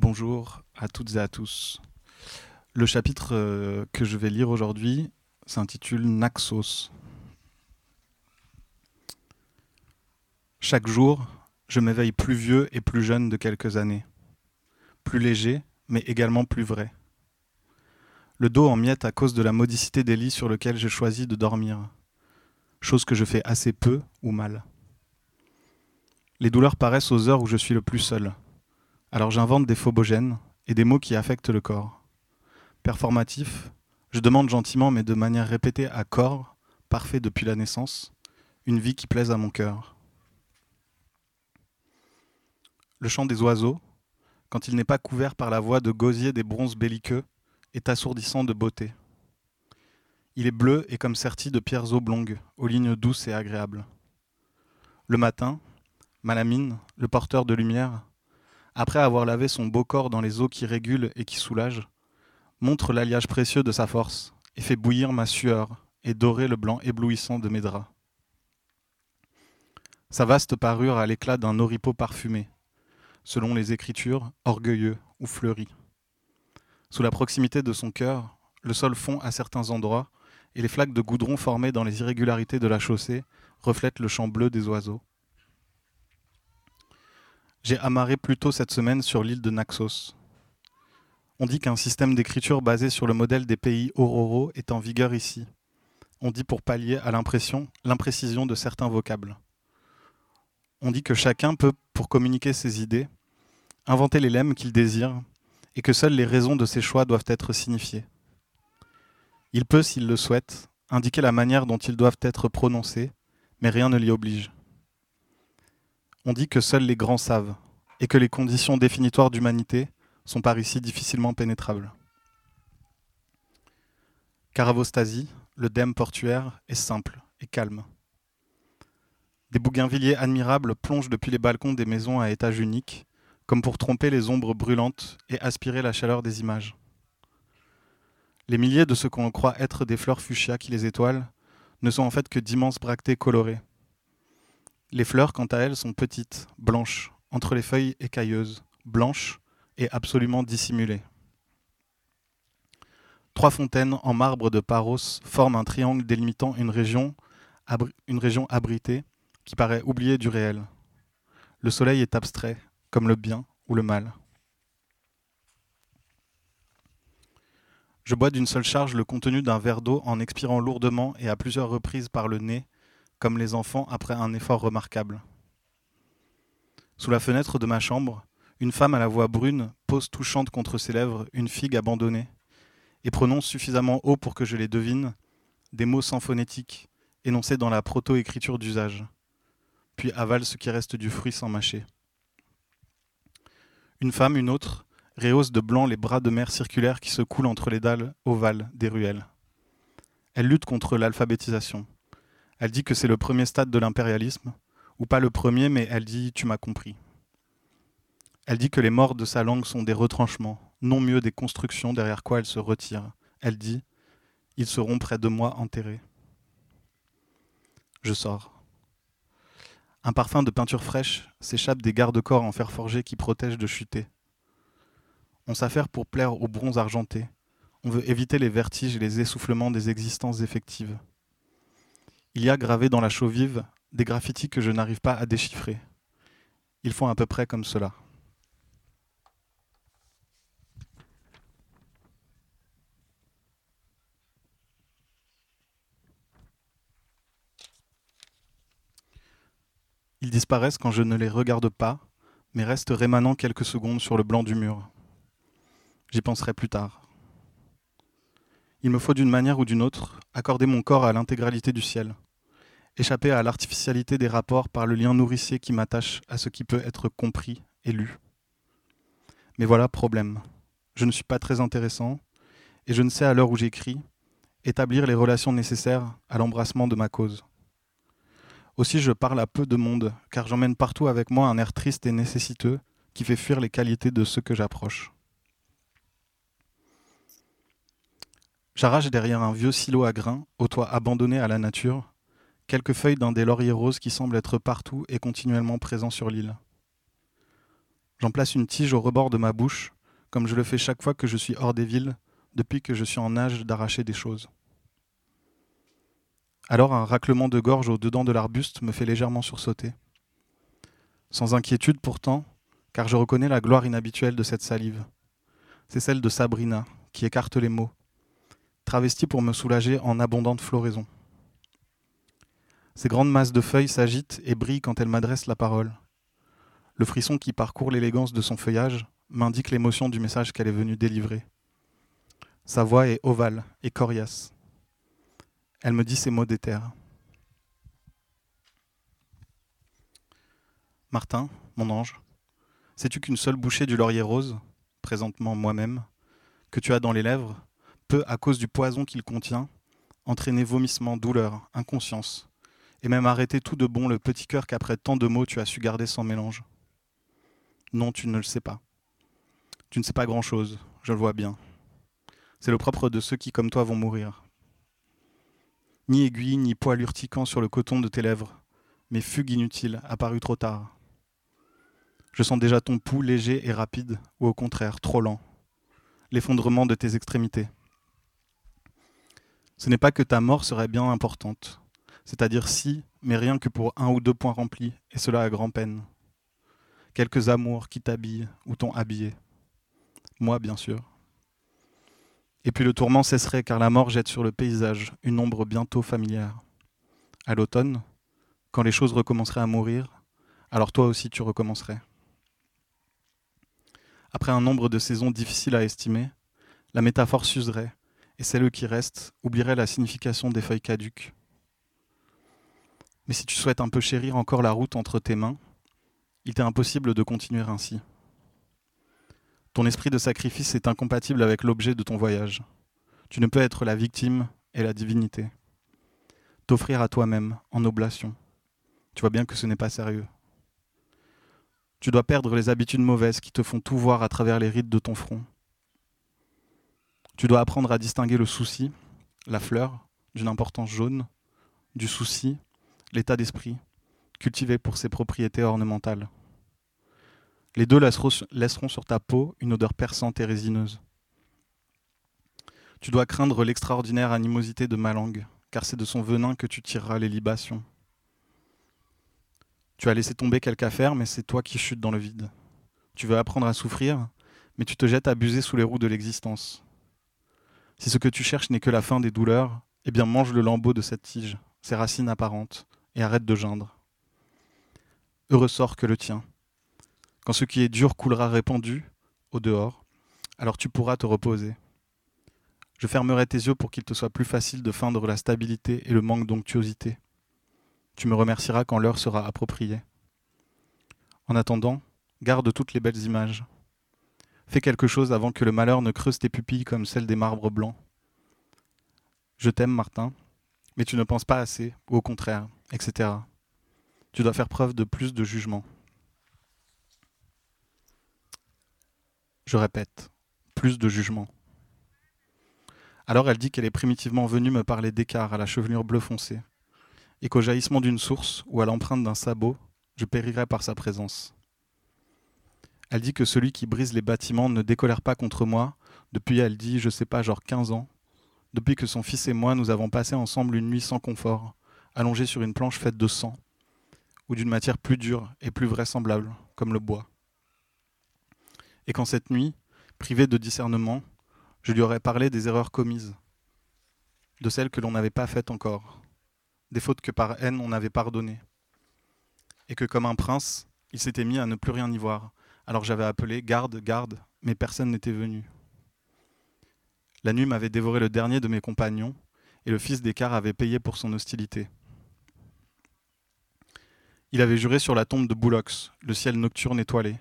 Bonjour à toutes et à tous. Le chapitre euh, que je vais lire aujourd'hui s'intitule Naxos. Chaque jour, je m'éveille plus vieux et plus jeune de quelques années. Plus léger, mais également plus vrai. Le dos en miettes à cause de la modicité des lits sur lesquels j'ai choisi de dormir. Chose que je fais assez peu ou mal. Les douleurs paraissent aux heures où je suis le plus seul. Alors j'invente des phobogènes et des mots qui affectent le corps. Performatif, je demande gentiment mais de manière répétée à corps, parfait depuis la naissance, une vie qui plaise à mon cœur. Le chant des oiseaux, quand il n'est pas couvert par la voix de gosier des bronzes belliqueux, est assourdissant de beauté. Il est bleu et comme serti de pierres oblongues, aux lignes douces et agréables. Le matin, Malamine, le porteur de lumière, après avoir lavé son beau corps dans les eaux qui régulent et qui soulagent, montre l'alliage précieux de sa force et fait bouillir ma sueur et dorer le blanc éblouissant de mes draps. Sa vaste parure a l'éclat d'un oripeau parfumé, selon les Écritures, orgueilleux ou fleuri. Sous la proximité de son cœur, le sol fond à certains endroits et les flaques de goudron formées dans les irrégularités de la chaussée reflètent le champ bleu des oiseaux. J'ai amarré plus tôt cette semaine sur l'île de Naxos. On dit qu'un système d'écriture basé sur le modèle des pays auroraux est en vigueur ici. On dit pour pallier à l'impression, l'imprécision de certains vocables. On dit que chacun peut, pour communiquer ses idées, inventer les lemmes qu'il désire et que seules les raisons de ses choix doivent être signifiées. Il peut, s'il le souhaite, indiquer la manière dont ils doivent être prononcés, mais rien ne l'y oblige. On dit que seuls les grands savent, et que les conditions définitoires d'humanité sont par ici difficilement pénétrables. Caravostasie, le dème portuaire, est simple et calme. Des bougainvilliers admirables plongent depuis les balcons des maisons à étage unique, comme pour tromper les ombres brûlantes et aspirer la chaleur des images. Les milliers de ce qu'on croit être des fleurs fuchsia qui les étoilent ne sont en fait que d'immenses bractées colorées, les fleurs, quant à elles, sont petites, blanches, entre les feuilles écailleuses, blanches et absolument dissimulées. Trois fontaines en marbre de Paros forment un triangle délimitant une région, une région abritée qui paraît oubliée du réel. Le soleil est abstrait, comme le bien ou le mal. Je bois d'une seule charge le contenu d'un verre d'eau en expirant lourdement et à plusieurs reprises par le nez comme les enfants après un effort remarquable. Sous la fenêtre de ma chambre, une femme à la voix brune pose touchante contre ses lèvres une figue abandonnée et prononce suffisamment haut pour que je les devine des mots sans phonétique énoncés dans la proto-écriture d'usage, puis avale ce qui reste du fruit sans mâcher. Une femme, une autre, rehausse de blanc les bras de mer circulaires qui se coulent entre les dalles ovales des ruelles. Elle lutte contre l'alphabétisation elle dit que c'est le premier stade de l'impérialisme, ou pas le premier, mais elle dit tu m'as compris. Elle dit que les morts de sa langue sont des retranchements, non mieux des constructions derrière quoi elle se retire. Elle dit ils seront près de moi enterrés. Je sors. Un parfum de peinture fraîche s'échappe des garde-corps en fer forgé qui protègent de chuter. On s'affaire pour plaire au bronze argenté. On veut éviter les vertiges et les essoufflements des existences effectives. Il y a gravé dans la chaux vive des graffitis que je n'arrive pas à déchiffrer. Ils font à peu près comme cela. Ils disparaissent quand je ne les regarde pas, mais restent rémanant quelques secondes sur le blanc du mur. J'y penserai plus tard. Il me faut d'une manière ou d'une autre accorder mon corps à l'intégralité du ciel, échapper à l'artificialité des rapports par le lien nourricier qui m'attache à ce qui peut être compris et lu. Mais voilà, problème. Je ne suis pas très intéressant, et je ne sais à l'heure où j'écris établir les relations nécessaires à l'embrassement de ma cause. Aussi je parle à peu de monde, car j'emmène partout avec moi un air triste et nécessiteux qui fait fuir les qualités de ceux que j'approche. J'arrache derrière un vieux silo à grains, au toit abandonné à la nature, quelques feuilles d'un des lauriers roses qui semblent être partout et continuellement présents sur l'île. J'en place une tige au rebord de ma bouche, comme je le fais chaque fois que je suis hors des villes, depuis que je suis en âge d'arracher des choses. Alors un raclement de gorge au dedans de l'arbuste me fait légèrement sursauter. Sans inquiétude pourtant, car je reconnais la gloire inhabituelle de cette salive. C'est celle de Sabrina, qui écarte les mots, travestie pour me soulager en abondante floraison. Ces grandes masses de feuilles s'agitent et brillent quand elle m'adresse la parole. Le frisson qui parcourt l'élégance de son feuillage m'indique l'émotion du message qu'elle est venue délivrer. Sa voix est ovale et coriace. Elle me dit ces mots d'éther. Martin, mon ange, sais-tu qu'une seule bouchée du laurier rose, présentement moi-même, que tu as dans les lèvres, peut, à cause du poison qu'il contient, entraîner vomissement, douleur, inconscience, et même arrêter tout de bon le petit cœur qu'après tant de mots tu as su garder sans mélange Non, tu ne le sais pas. Tu ne sais pas grand-chose, je le vois bien. C'est le propre de ceux qui, comme toi, vont mourir. Ni aiguille, ni poil urticant sur le coton de tes lèvres, mais fugue inutile, apparue trop tard. Je sens déjà ton pouls léger et rapide, ou au contraire, trop lent. L'effondrement de tes extrémités. Ce n'est pas que ta mort serait bien importante, c'est-à-dire si, mais rien que pour un ou deux points remplis, et cela à grand-peine. Quelques amours qui t'habillent ou t'ont habillé. Moi, bien sûr. Et puis le tourment cesserait car la mort jette sur le paysage une ombre bientôt familière. À l'automne, quand les choses recommenceraient à mourir, alors toi aussi tu recommencerais. Après un nombre de saisons difficiles à estimer, la métaphore s'userait, et celle qui reste oublierait la signification des feuilles caduques. Mais si tu souhaites un peu chérir encore la route entre tes mains, il t'est impossible de continuer ainsi. Ton esprit de sacrifice est incompatible avec l'objet de ton voyage. Tu ne peux être la victime et la divinité. T'offrir à toi-même en oblation. Tu vois bien que ce n'est pas sérieux. Tu dois perdre les habitudes mauvaises qui te font tout voir à travers les rides de ton front. Tu dois apprendre à distinguer le souci, la fleur, d'une importance jaune, du souci, l'état d'esprit, cultivé pour ses propriétés ornementales. Les deux laisseront sur ta peau une odeur perçante et résineuse. Tu dois craindre l'extraordinaire animosité de ma langue, car c'est de son venin que tu tireras les libations. Tu as laissé tomber quelque affaire, mais c'est toi qui chutes dans le vide. Tu veux apprendre à souffrir, mais tu te jettes abusé sous les roues de l'existence. Si ce que tu cherches n'est que la fin des douleurs, eh bien mange le lambeau de cette tige, ses racines apparentes, et arrête de geindre. Heureux sort que le tien. Quand ce qui est dur coulera répandu au dehors, alors tu pourras te reposer. Je fermerai tes yeux pour qu'il te soit plus facile de feindre la stabilité et le manque d'onctuosité. Tu me remercieras quand l'heure sera appropriée. En attendant, garde toutes les belles images. Fais quelque chose avant que le malheur ne creuse tes pupilles comme celles des marbres blancs. Je t'aime, Martin, mais tu ne penses pas assez, au contraire, etc. Tu dois faire preuve de plus de jugement. Je répète, plus de jugement. Alors elle dit qu'elle est primitivement venue me parler d'écart à la chevelure bleu foncé, et qu'au jaillissement d'une source ou à l'empreinte d'un sabot, je périrais par sa présence. Elle dit que celui qui brise les bâtiments ne décolère pas contre moi depuis, elle dit, je sais pas, genre 15 ans, depuis que son fils et moi nous avons passé ensemble une nuit sans confort, allongés sur une planche faite de sang, ou d'une matière plus dure et plus vraisemblable, comme le bois et quand cette nuit, privé de discernement, je lui aurais parlé des erreurs commises, de celles que l'on n'avait pas faites encore, des fautes que par haine on avait pardonnées, et que comme un prince, il s'était mis à ne plus rien y voir. Alors j'avais appelé Garde, garde, mais personne n'était venu. La nuit m'avait dévoré le dernier de mes compagnons, et le fils d'Écart avait payé pour son hostilité. Il avait juré sur la tombe de Boulox, le ciel nocturne étoilé.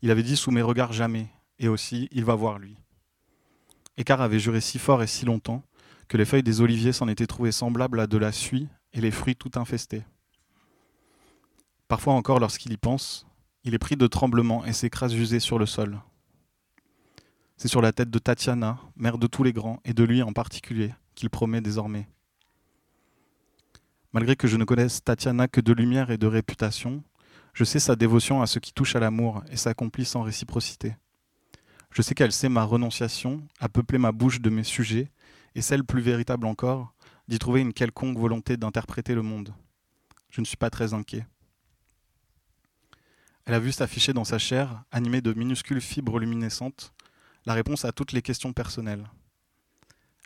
Il avait dit sous mes regards jamais, et aussi il va voir lui. Écart avait juré si fort et si longtemps que les feuilles des oliviers s'en étaient trouvées semblables à de la suie et les fruits tout infestés. Parfois encore, lorsqu'il y pense, il est pris de tremblements et s'écrase usé sur le sol. C'est sur la tête de Tatiana, mère de tous les grands, et de lui en particulier, qu'il promet désormais. Malgré que je ne connaisse Tatiana que de lumière et de réputation, Je sais sa dévotion à ce qui touche à l'amour et s'accomplit sans réciprocité. Je sais qu'elle sait ma renonciation à peupler ma bouche de mes sujets, et celle plus véritable encore, d'y trouver une quelconque volonté d'interpréter le monde. Je ne suis pas très inquiet. Elle a vu s'afficher dans sa chair, animée de minuscules fibres luminescentes, la réponse à toutes les questions personnelles.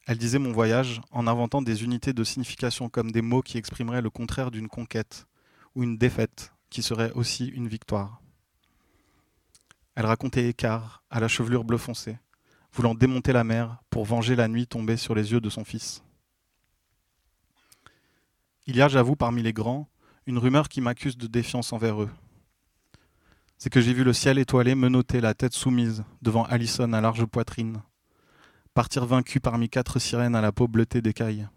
Elle disait mon voyage en inventant des unités de signification comme des mots qui exprimeraient le contraire d'une conquête ou une défaite qui serait aussi une victoire. Elle racontait Écart à la chevelure bleu foncé, voulant démonter la mer pour venger la nuit tombée sur les yeux de son fils. Il y a, j'avoue, parmi les grands, une rumeur qui m'accuse de défiance envers eux. C'est que j'ai vu le ciel étoilé menotter la tête soumise devant Allison à large poitrine, partir vaincu parmi quatre sirènes à la peau bleutée d'écailles.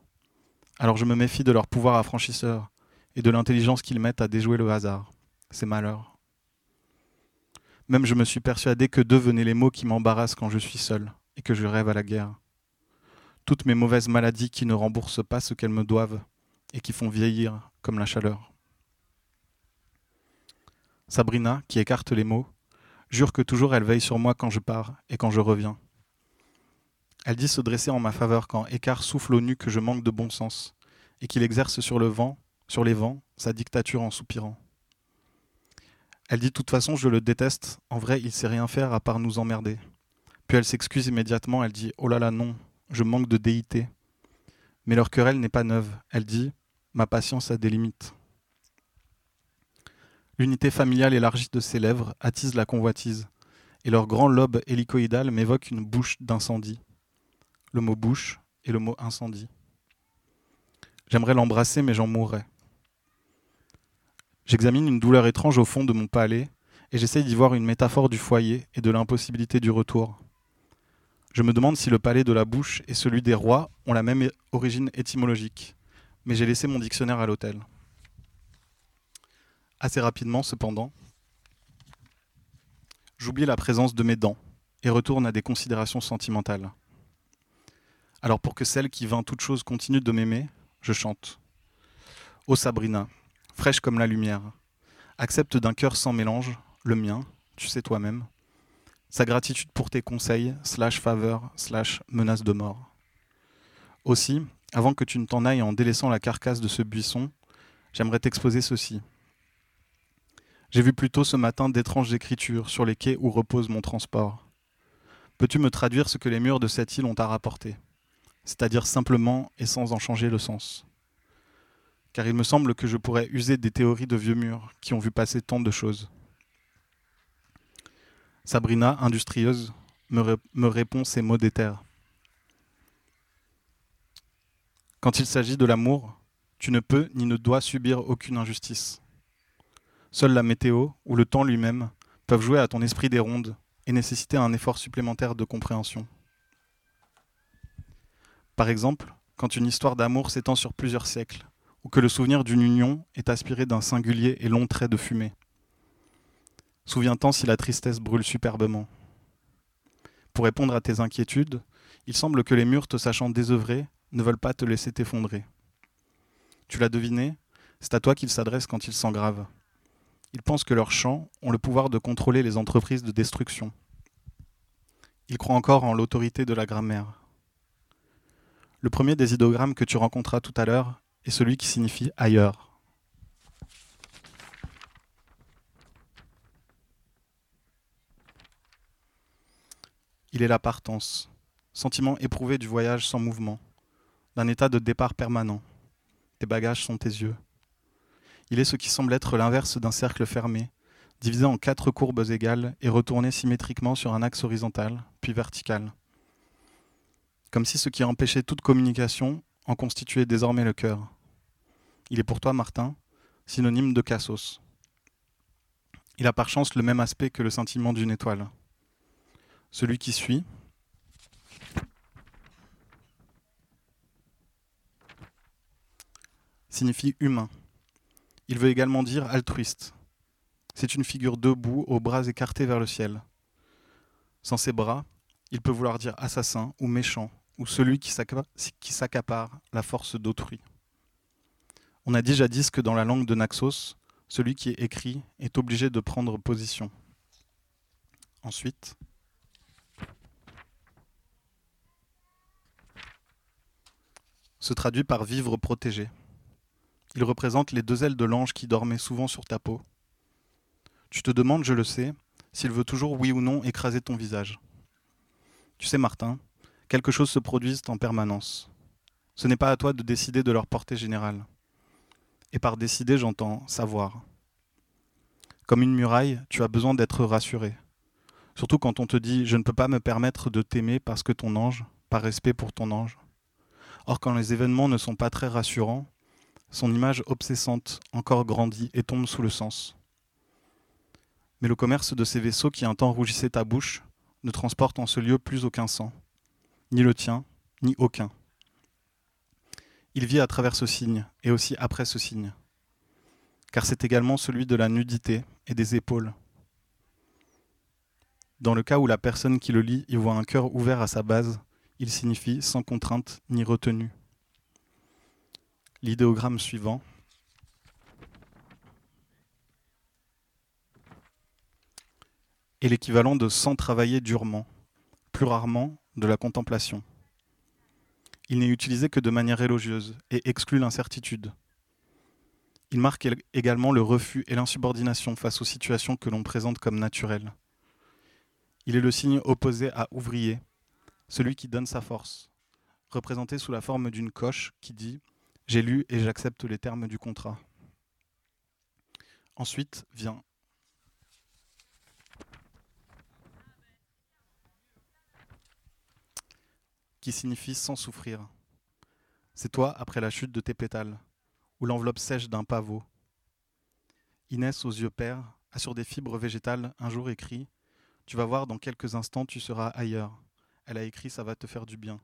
Alors je me méfie de leur pouvoir affranchisseur et de l'intelligence qu'ils mettent à déjouer le hasard, ces malheurs. Même je me suis persuadé que devenaient les mots qui m'embarrassent quand je suis seul et que je rêve à la guerre. Toutes mes mauvaises maladies qui ne remboursent pas ce qu'elles me doivent et qui font vieillir comme la chaleur. Sabrina, qui écarte les mots, jure que toujours elle veille sur moi quand je pars et quand je reviens. Elle dit se dresser en ma faveur quand Écart souffle au nu que je manque de bon sens et qu'il exerce sur le vent, sur les vents, sa dictature en soupirant. Elle dit de toute façon je le déteste, en vrai il sait rien faire à part nous emmerder. Puis elle s'excuse immédiatement, elle dit Oh là là non, je manque de déité. Mais leur querelle n'est pas neuve, elle dit Ma patience a des limites. L'unité familiale élargie de ses lèvres attise la convoitise, et leur grand lobe hélicoïdal m'évoque une bouche d'incendie le mot bouche et le mot incendie. J'aimerais l'embrasser, mais j'en mourrais. J'examine une douleur étrange au fond de mon palais et j'essaye d'y voir une métaphore du foyer et de l'impossibilité du retour. Je me demande si le palais de la bouche et celui des rois ont la même origine étymologique, mais j'ai laissé mon dictionnaire à l'hôtel. Assez rapidement, cependant, j'oublie la présence de mes dents et retourne à des considérations sentimentales. Alors pour que celle qui vint toute chose continue de m'aimer, je chante. Ô Sabrina, fraîche comme la lumière, accepte d'un cœur sans mélange, le mien, tu sais toi-même, sa gratitude pour tes conseils, slash faveur, slash menace de mort. Aussi, avant que tu ne t'en ailles en délaissant la carcasse de ce buisson, j'aimerais t'exposer ceci. J'ai vu plus tôt ce matin d'étranges écritures sur les quais où repose mon transport. Peux-tu me traduire ce que les murs de cette île ont à rapporter? C'est-à-dire simplement et sans en changer le sens. Car il me semble que je pourrais user des théories de vieux murs qui ont vu passer tant de choses. Sabrina, industrieuse, me, répond ces mots d'éther. Quand il s'agit de l'amour, tu ne peux ni ne dois subir aucune injustice. Seule la météo ou le temps lui-même peuvent jouer à ton esprit des rondes et nécessiter un effort supplémentaire de compréhension. Par exemple, quand une histoire d'amour s'étend sur plusieurs siècles, ou que le souvenir d'une union est aspiré d'un singulier et long trait de fumée. Souviens-t'en si la tristesse brûle superbement? Pour répondre à tes inquiétudes, il semble que les murs te sachant désœuvrés ne veulent pas te laisser t'effondrer. Tu l'as deviné, c'est à toi qu'ils s'adressent quand ils s'engravent. Ils pensent que leurs chants ont le pouvoir de contrôler les entreprises de destruction. Ils croient encore en l'autorité de la grammaire. Le premier des idogrammes que tu rencontras tout à l'heure est celui qui signifie ailleurs. Il est la partance, sentiment éprouvé du voyage sans mouvement, d'un état de départ permanent. Tes bagages sont tes yeux. Il est ce qui semble être l'inverse d'un cercle fermé, divisé en quatre courbes égales et retourné symétriquement sur un axe horizontal, puis vertical comme si ce qui empêchait toute communication en constituait désormais le cœur. Il est pour toi, Martin, synonyme de cassos. Il a par chance le même aspect que le sentiment d'une étoile. Celui qui suit, signifie humain. Il veut également dire altruiste. C'est une figure debout, aux bras écartés vers le ciel. Sans ses bras, il peut vouloir dire assassin ou méchant ou celui qui s'accapare la force d'autrui. On a dit jadis que dans la langue de Naxos, Celui qui est écrit est obligé de prendre position. Ensuite, se traduit par vivre protégé. Il représente les deux ailes de l'ange qui dormaient souvent sur ta peau. Tu te demandes, je le sais, s'il veut toujours oui ou non écraser ton visage. Tu sais, Martin, quelque chose se produise en permanence. Ce n'est pas à toi de décider de leur portée générale. Et par décider, j'entends savoir. Comme une muraille, tu as besoin d'être rassuré. Surtout quand on te dit je ne peux pas me permettre de t'aimer parce que ton ange, par respect pour ton ange. Or, quand les événements ne sont pas très rassurants, son image obsessante encore grandit et tombe sous le sens. Mais le commerce de ces vaisseaux qui un temps rougissaient ta bouche ne transporte en ce lieu plus aucun sang, ni le tien, ni aucun. Il vit à travers ce signe et aussi après ce signe, car c'est également celui de la nudité et des épaules. Dans le cas où la personne qui le lit y voit un cœur ouvert à sa base, il signifie sans contrainte ni retenue. L'idéogramme suivant est l'équivalent de sans travailler durement, plus rarement de la contemplation. Il n'est utilisé que de manière élogieuse et exclut l'incertitude. Il marque également le refus et l'insubordination face aux situations que l'on présente comme naturelles. Il est le signe opposé à ouvrier, celui qui donne sa force, représenté sous la forme d'une coche qui dit J'ai lu et j'accepte les termes du contrat. Ensuite vient qui signifie sans souffrir. C'est toi après la chute de tes pétales, ou l'enveloppe sèche d'un pavot. Inès, aux yeux pères, a sur des fibres végétales un jour écrit Tu vas voir, dans quelques instants, tu seras ailleurs. Elle a écrit Ça va te faire du bien.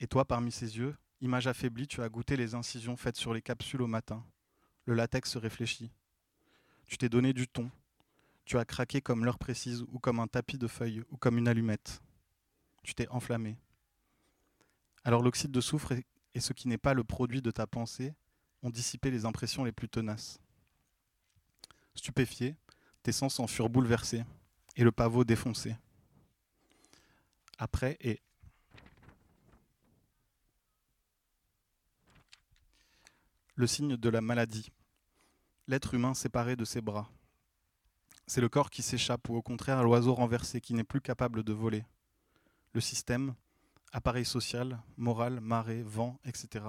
Et toi, parmi ses yeux, image affaiblie, tu as goûté les incisions faites sur les capsules au matin. Le latex se réfléchit. Tu t'es donné du ton. Tu as craqué comme l'heure précise, ou comme un tapis de feuilles, ou comme une allumette. Tu t'es enflammé. Alors l'oxyde de soufre et ce qui n'est pas le produit de ta pensée ont dissipé les impressions les plus tenaces. Stupéfié, tes sens en furent bouleversés et le pavot défoncé après et le signe de la maladie, l'être humain séparé de ses bras. C'est le corps qui s'échappe ou au contraire l'oiseau renversé qui n'est plus capable de voler. Système, appareil social, moral, marée, vent, etc.,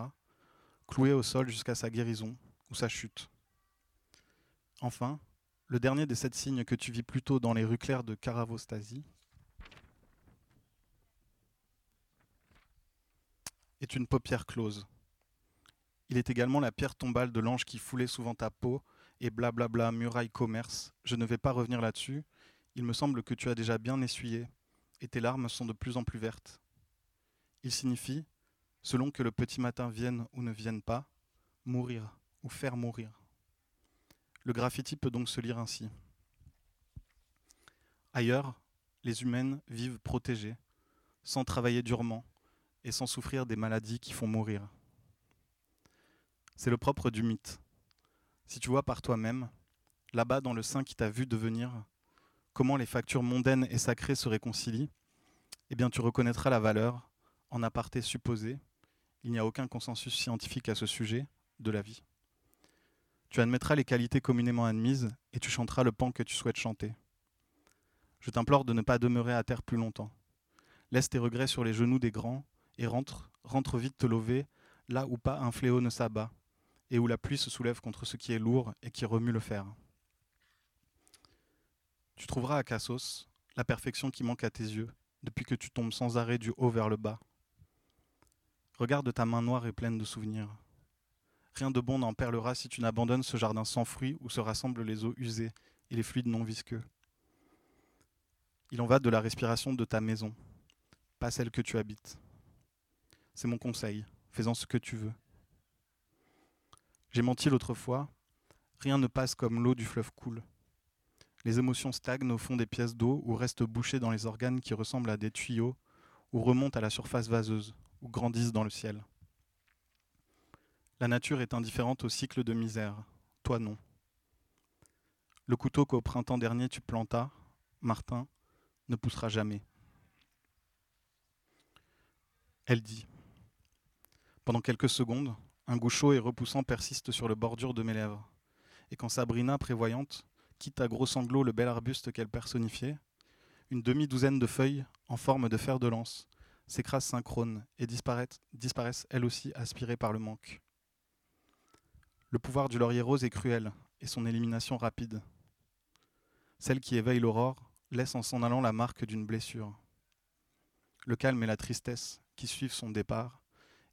cloué au sol jusqu'à sa guérison ou sa chute. Enfin, le dernier des sept signes que tu vis plutôt dans les rues claires de Caravostasie, est une paupière close. Il est également la pierre tombale de l'ange qui foulait souvent ta peau et blablabla muraille commerce. Je ne vais pas revenir là-dessus. Il me semble que tu as déjà bien essuyé et tes larmes sont de plus en plus vertes. Il signifie, selon que le petit matin vienne ou ne vienne pas, mourir ou faire mourir. Le graffiti peut donc se lire ainsi. Ailleurs, les humaines vivent protégées, sans travailler durement, et sans souffrir des maladies qui font mourir. C'est le propre du mythe. Si tu vois par toi-même, là-bas dans le sein qui t'a vu devenir, comment les factures mondaines et sacrées se réconcilient, eh bien tu reconnaîtras la valeur, en aparté supposé, il n'y a aucun consensus scientifique à ce sujet, de la vie. Tu admettras les qualités communément admises et tu chanteras le pan que tu souhaites chanter. Je t'implore de ne pas demeurer à terre plus longtemps. Laisse tes regrets sur les genoux des grands et rentre, rentre vite te lever, là où pas un fléau ne s'abat, et où la pluie se soulève contre ce qui est lourd et qui remue le fer. Tu trouveras à Cassos la perfection qui manque à tes yeux, depuis que tu tombes sans arrêt du haut vers le bas. Regarde ta main noire et pleine de souvenirs. Rien de bon n'en perlera si tu n'abandonnes ce jardin sans fruits où se rassemblent les eaux usées et les fluides non visqueux. Il en va de la respiration de ta maison, pas celle que tu habites. C'est mon conseil. Fais-en ce que tu veux. J'ai menti l'autre fois. Rien ne passe comme l'eau du fleuve coule. Les émotions stagnent au fond des pièces d'eau ou restent bouchées dans les organes qui ressemblent à des tuyaux ou remontent à la surface vaseuse ou grandissent dans le ciel. La nature est indifférente au cycle de misère, toi non. Le couteau qu'au printemps dernier tu plantas, Martin, ne poussera jamais. Elle dit. Pendant quelques secondes, un goût chaud et repoussant persiste sur le bordure de mes lèvres. Et quand Sabrina, prévoyante, quitte à gros sanglots le bel arbuste qu'elle personnifiait, une demi-douzaine de feuilles, en forme de fer de lance, s'écrasent synchrones et disparaissent, disparaissent elles aussi aspirées par le manque. Le pouvoir du laurier rose est cruel, et son élimination rapide. Celle qui éveille l'aurore laisse en s'en allant la marque d'une blessure. Le calme et la tristesse qui suivent son départ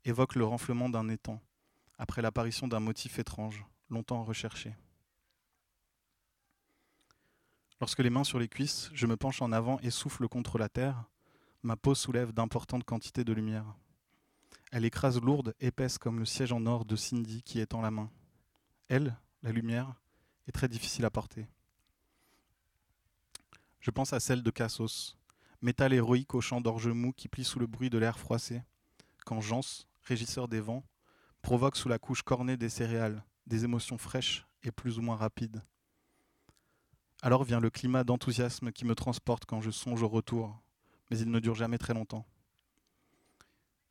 évoquent le renflement d'un étang, après l'apparition d'un motif étrange, longtemps recherché. Lorsque les mains sur les cuisses, je me penche en avant et souffle contre la terre, ma peau soulève d'importantes quantités de lumière. Elle écrase lourde, épaisse comme le siège en or de Cindy qui étend la main. Elle, la lumière, est très difficile à porter. Je pense à celle de Cassos, métal héroïque au champ d'orge mou qui plie sous le bruit de l'air froissé, quand Jans, régisseur des vents, provoque sous la couche cornée des céréales des émotions fraîches et plus ou moins rapides. Alors vient le climat d'enthousiasme qui me transporte quand je songe au retour, mais il ne dure jamais très longtemps.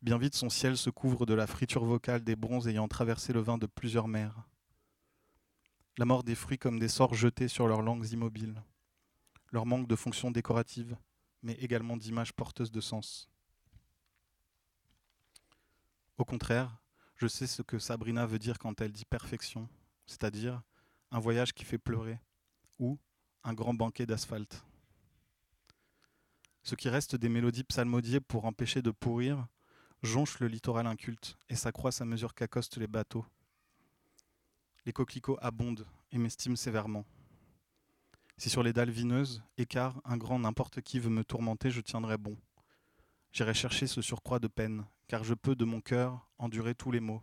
Bien vite, son ciel se couvre de la friture vocale des bronzes ayant traversé le vin de plusieurs mers. La mort des fruits comme des sorts jetés sur leurs langues immobiles. Leur manque de fonction décorative, mais également d'images porteuses de sens. Au contraire, je sais ce que Sabrina veut dire quand elle dit perfection, c'est-à-dire un voyage qui fait pleurer, ou un grand banquet d'asphalte. Ce qui reste des mélodies psalmodiées pour empêcher de pourrir jonche le littoral inculte et s'accroissent à mesure qu'accostent les bateaux. Les coquelicots abondent et m'estiment sévèrement. Si sur les dalles vineuses, écart, un grand n'importe qui veut me tourmenter, je tiendrai bon. J'irai chercher ce surcroît de peine, car je peux de mon cœur endurer tous les maux.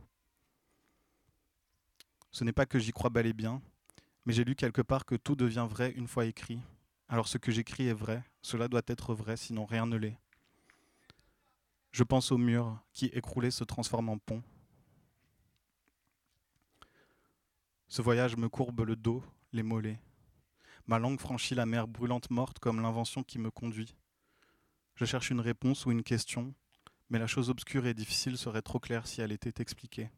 Ce n'est pas que j'y crois bel et bien, mais j'ai lu quelque part que tout devient vrai une fois écrit. Alors ce que j'écris est vrai, cela doit être vrai, sinon rien ne l'est. Je pense au mur qui, écroulé, se transforme en pont. Ce voyage me courbe le dos, les mollets. Ma langue franchit la mer brûlante morte comme l'invention qui me conduit. Je cherche une réponse ou une question, mais la chose obscure et difficile serait trop claire si elle était expliquée.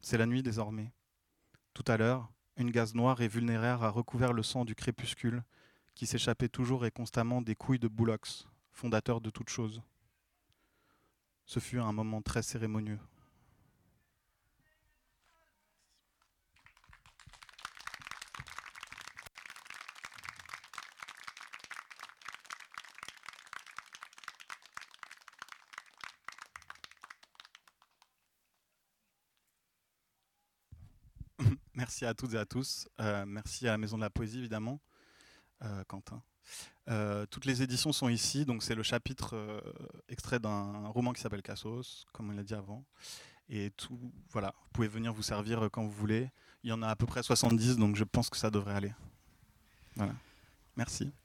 C'est la nuit désormais. Tout à l'heure, une gaze noire et vulnéraire a recouvert le sang du crépuscule, qui s'échappait toujours et constamment des couilles de Boulox, fondateur de toute chose. Ce fut un moment très cérémonieux. Merci à toutes et à tous. Euh, merci à la Maison de la Poésie, évidemment, euh, Quentin. Euh, toutes les éditions sont ici, donc c'est le chapitre extrait d'un roman qui s'appelle Cassos, comme on l'a dit avant. Et tout, voilà, vous pouvez venir vous servir quand vous voulez. Il y en a à peu près 70, donc je pense que ça devrait aller. Voilà. Merci.